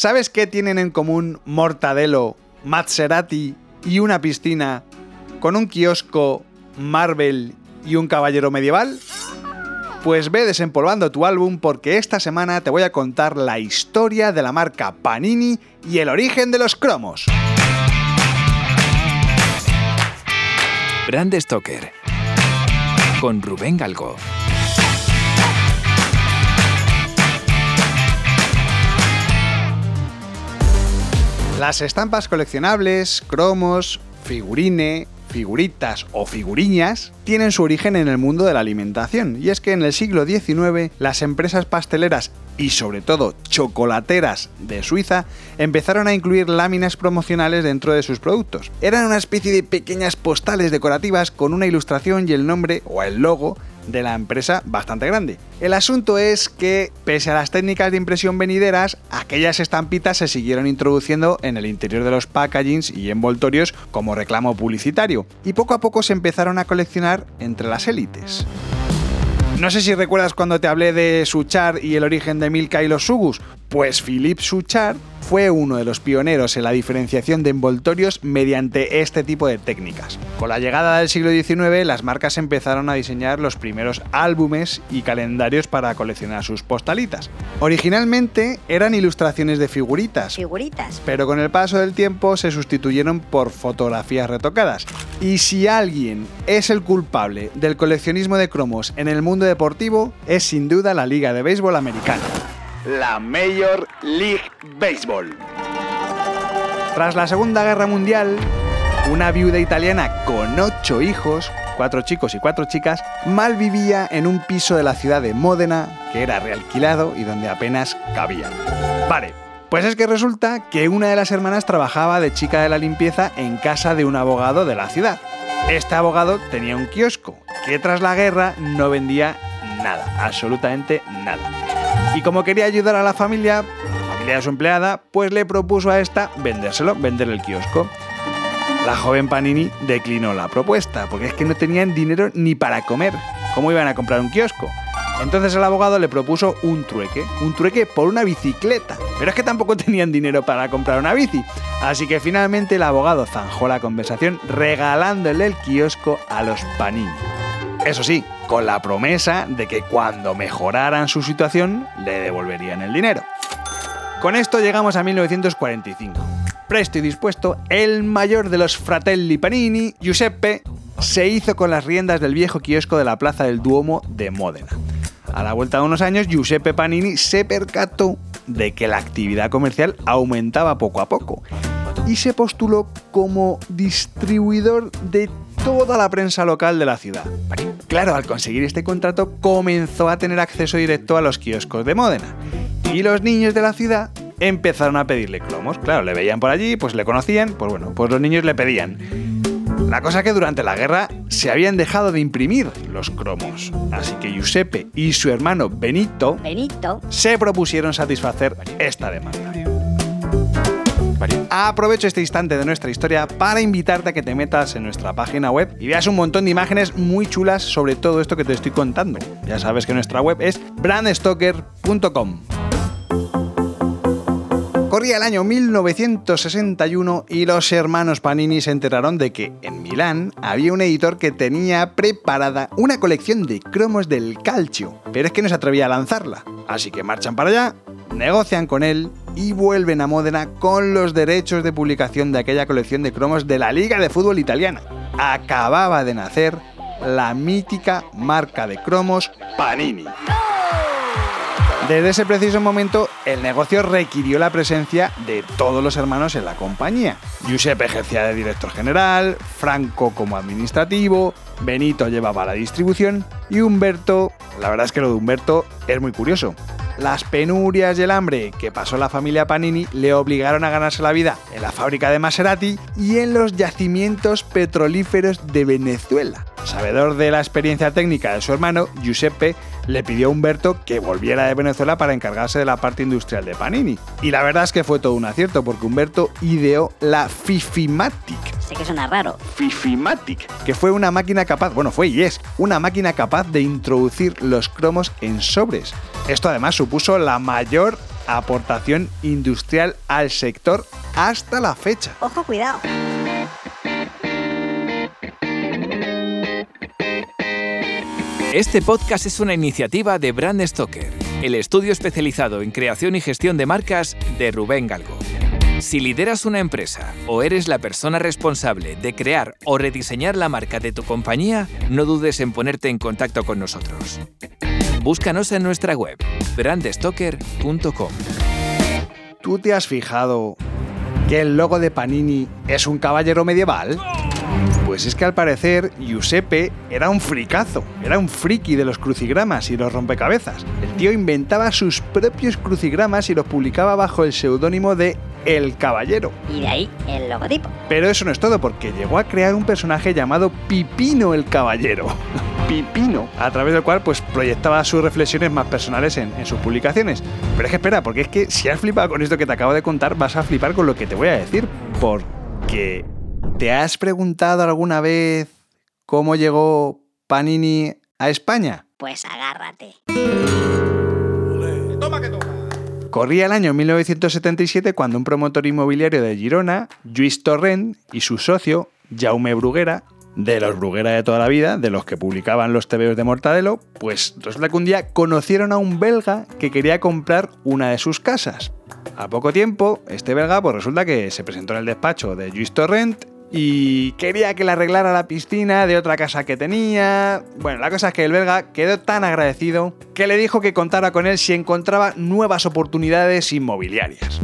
¿Sabes qué tienen en común Mortadelo, Maserati y una piscina con un kiosco, Marvel y un caballero medieval? Pues ve desempolvando tu álbum porque esta semana te voy a contar la historia de la marca Panini y el origen de los cromos. Brand Stoker con Rubén Galgo. Las estampas coleccionables, cromos, figurine, figuritas o figuriñas tienen su origen en el mundo de la alimentación, y es que en el siglo XIX las empresas pasteleras y sobre todo chocolateras de Suiza empezaron a incluir láminas promocionales dentro de sus productos. Eran una especie de pequeñas postales decorativas con una ilustración y el nombre o el logo de la empresa bastante grande. El asunto es que, pese a las técnicas de impresión venideras, aquellas estampitas se siguieron introduciendo en el interior de los packagings y envoltorios como reclamo publicitario, y poco a poco se empezaron a coleccionar entre las élites. No sé si recuerdas cuando te hablé de Suchar y el origen de Milka y los Sugus. Pues Philippe Suchard fue uno de los pioneros en la diferenciación de envoltorios mediante este tipo de técnicas. Con la llegada del siglo XIX, las marcas empezaron a diseñar los primeros álbumes y calendarios para coleccionar sus postalitas. Originalmente eran ilustraciones de figuritas, Figuritas. pero con el paso del tiempo se sustituyeron por fotografías retocadas. Y si alguien es el culpable del coleccionismo de cromos en el mundo deportivo, es sin duda la Liga de Béisbol Americana la Major League Baseball. Tras la Segunda Guerra Mundial, una viuda italiana con ocho hijos, cuatro chicos y cuatro chicas, mal vivía en un piso de la ciudad de Módena que era realquilado y donde apenas cabían. Vale, pues es que resulta que una de las hermanas trabajaba de chica de la limpieza en casa de un abogado de la ciudad. Este abogado tenía un kiosco que tras la guerra no vendía nada, absolutamente nada. Y como quería ayudar a la familia, la familia de su empleada, pues le propuso a esta vendérselo, vender el kiosco. La joven Panini declinó la propuesta, porque es que no tenían dinero ni para comer. ¿Cómo iban a comprar un kiosco? Entonces el abogado le propuso un trueque, un trueque por una bicicleta. Pero es que tampoco tenían dinero para comprar una bici. Así que finalmente el abogado zanjó la conversación regalándole el kiosco a los Panini. Eso sí, con la promesa de que cuando mejoraran su situación le devolverían el dinero. Con esto llegamos a 1945. Presto y dispuesto, el mayor de los fratelli Panini, Giuseppe, se hizo con las riendas del viejo kiosco de la Plaza del Duomo de Módena. A la vuelta de unos años, Giuseppe Panini se percató de que la actividad comercial aumentaba poco a poco y se postuló como distribuidor de toda la prensa local de la ciudad. Claro, al conseguir este contrato comenzó a tener acceso directo a los kioscos de Módena. Y los niños de la ciudad empezaron a pedirle cromos. Claro, le veían por allí, pues le conocían, pues bueno, pues los niños le pedían. La cosa que durante la guerra se habían dejado de imprimir los cromos, así que Giuseppe y su hermano Benito, Benito. se propusieron satisfacer esta demanda. Aprovecho este instante de nuestra historia para invitarte a que te metas en nuestra página web y veas un montón de imágenes muy chulas sobre todo esto que te estoy contando. Ya sabes que nuestra web es brandstoker.com. Corría el año 1961 y los hermanos Panini se enteraron de que en Milán había un editor que tenía preparada una colección de cromos del calcio, pero es que no se atrevía a lanzarla. Así que marchan para allá, negocian con él y vuelven a Módena con los derechos de publicación de aquella colección de cromos de la Liga de Fútbol Italiana. Acababa de nacer la mítica marca de cromos Panini. Desde ese preciso momento, el negocio requirió la presencia de todos los hermanos en la compañía. Giuseppe ejercía de director general, Franco como administrativo, Benito llevaba la distribución y Humberto, la verdad es que lo de Humberto es muy curioso. Las penurias y el hambre que pasó la familia Panini le obligaron a ganarse la vida en la fábrica de Maserati y en los yacimientos petrolíferos de Venezuela. Sabedor de la experiencia técnica de su hermano, Giuseppe le pidió a Humberto que volviera de Venezuela para encargarse de la parte industrial de Panini. Y la verdad es que fue todo un acierto porque Humberto ideó la Fifimatic. Sé que suena raro. Fifimatic, que fue una máquina capaz, bueno, fue y es, una máquina capaz de introducir los cromos en sobres. Esto además supuso la mayor aportación industrial al sector hasta la fecha. Ojo, cuidado. Este podcast es una iniciativa de Brand Stoker, el estudio especializado en creación y gestión de marcas de Rubén Galgo. Si lideras una empresa o eres la persona responsable de crear o rediseñar la marca de tu compañía, no dudes en ponerte en contacto con nosotros. Búscanos en nuestra web, brandstoker.com. ¿Tú te has fijado que el logo de Panini es un caballero medieval? Pues es que al parecer Giuseppe era un fricazo, era un friki de los crucigramas y los rompecabezas. El tío inventaba sus propios crucigramas y los publicaba bajo el seudónimo de El Caballero. Y de ahí el logotipo. Pero eso no es todo, porque llegó a crear un personaje llamado Pipino el Caballero. Pipino, a través del cual pues proyectaba sus reflexiones más personales en, en sus publicaciones. Pero es que espera, porque es que si has flipado con esto que te acabo de contar, vas a flipar con lo que te voy a decir. Porque ¿Te has preguntado alguna vez cómo llegó Panini a España? Pues agárrate. Corría el año 1977 cuando un promotor inmobiliario de Girona, Lluís Torrent, y su socio, Jaume Bruguera, de los Bruguera de toda la vida, de los que publicaban los TVOs de Mortadelo, pues resulta que un día conocieron a un belga que quería comprar una de sus casas. A poco tiempo, este belga pues resulta que se presentó en el despacho de Lluís Torrent y quería que le arreglara la piscina de otra casa que tenía. Bueno, la cosa es que el belga quedó tan agradecido que le dijo que contara con él si encontraba nuevas oportunidades inmobiliarias.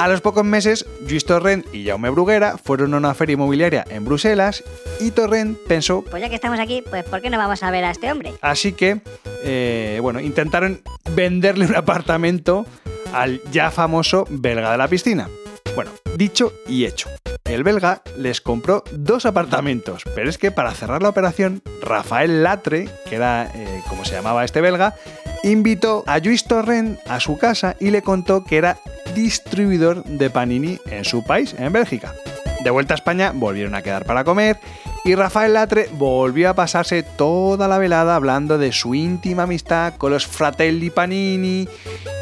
A los pocos meses, Lluís Torrent y Jaume Bruguera fueron a una feria inmobiliaria en Bruselas y Torrent pensó, Pues ya que estamos aquí, pues ¿por qué no vamos a ver a este hombre? así que, eh, bueno, intentaron venderle un apartamento al ya famoso belga de la piscina. Bueno, dicho y hecho. El belga les compró dos apartamentos, pero es que para cerrar la operación, Rafael Latre, que era eh, como se llamaba este belga, invitó a Lluís Torrent a su casa y le contó que era distribuidor de Panini en su país, en Bélgica. De vuelta a España, volvieron a quedar para comer y Rafael Latre volvió a pasarse toda la velada hablando de su íntima amistad con los fratelli Panini,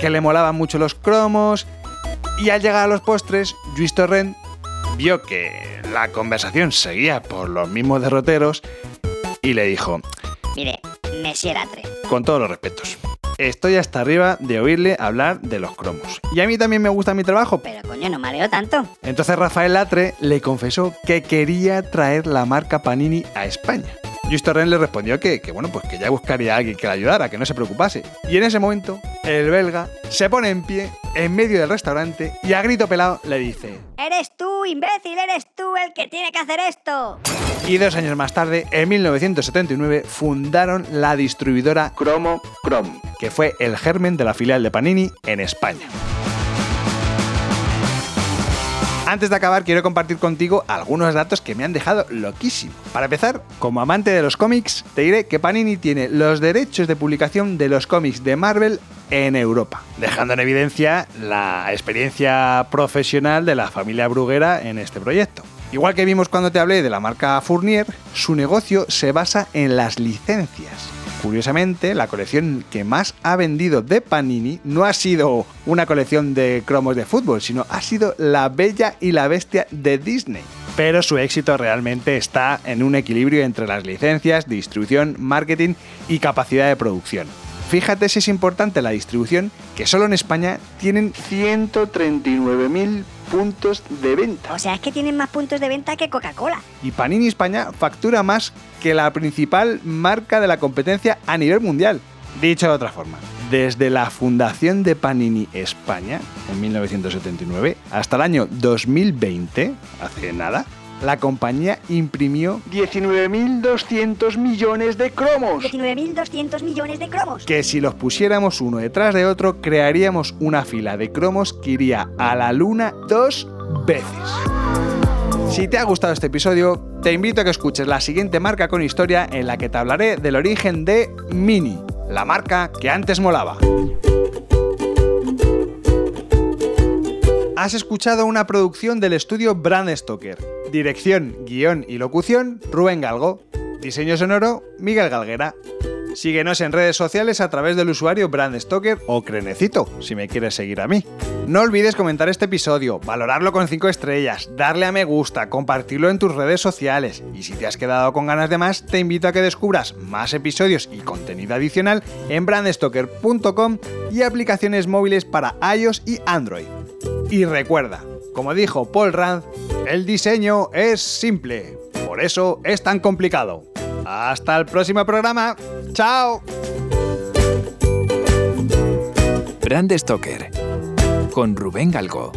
que le molaban mucho los cromos y al llegar a los postres, Lluís Torrent vio que la conversación seguía por los mismos derroteros y le dijo, Mire, Monsieur Latre. con todos los respetos, estoy hasta arriba de oírle hablar de los cromos. Y a mí también me gusta mi trabajo. Pero coño, no mareo tanto. Entonces Rafael Latre le confesó que quería traer la marca Panini a España. Lluís Torrent le respondió que, que, bueno, pues que ya buscaría a alguien que le ayudara, que no se preocupase. Y en ese momento, el belga se pone en pie en medio del restaurante y a grito pelado le dice, Eres tú, imbécil, eres tú el que tiene que hacer esto. Y dos años más tarde, en 1979, fundaron la distribuidora Cromo Chrome, que fue el germen de la filial de Panini en España. Antes de acabar, quiero compartir contigo algunos datos que me han dejado loquísimo. Para empezar, como amante de los cómics, te diré que Panini tiene los derechos de publicación de los cómics de Marvel en Europa, dejando en evidencia la experiencia profesional de la familia Bruguera en este proyecto. Igual que vimos cuando te hablé de la marca Fournier, su negocio se basa en las licencias. Curiosamente, la colección que más ha vendido de Panini no ha sido una colección de cromos de fútbol, sino ha sido La Bella y la Bestia de Disney. Pero su éxito realmente está en un equilibrio entre las licencias, distribución, marketing y capacidad de producción. Fíjate si es importante la distribución, que solo en España tienen 139.000 puntos de venta. O sea, es que tienen más puntos de venta que Coca-Cola. Y Panini España factura más que la principal marca de la competencia a nivel mundial. Dicho de otra forma, desde la fundación de Panini España en 1979 hasta el año 2020, hace nada, la compañía imprimió 19.200 millones de cromos. 19.200 millones de cromos. Que si los pusiéramos uno detrás de otro, crearíamos una fila de cromos que iría a la luna dos veces. Si te ha gustado este episodio, te invito a que escuches la siguiente marca con historia en la que te hablaré del origen de Mini, la marca que antes molaba. Has escuchado una producción del estudio Brand Stoker. Dirección, guion y locución, Rubén Galgo. Diseño sonoro, Miguel Galguera. Síguenos en redes sociales a través del usuario BrandStoker o Crenecito, si me quieres seguir a mí. No olvides comentar este episodio, valorarlo con 5 estrellas, darle a me gusta, compartirlo en tus redes sociales y si te has quedado con ganas de más, te invito a que descubras más episodios y contenido adicional en brandstoker.com y aplicaciones móviles para iOS y Android. Y recuerda, como dijo Paul Rand, el diseño es simple, por eso es tan complicado. Hasta el próximo programa. ¡Chao! Brand Stoker con Rubén Galgo.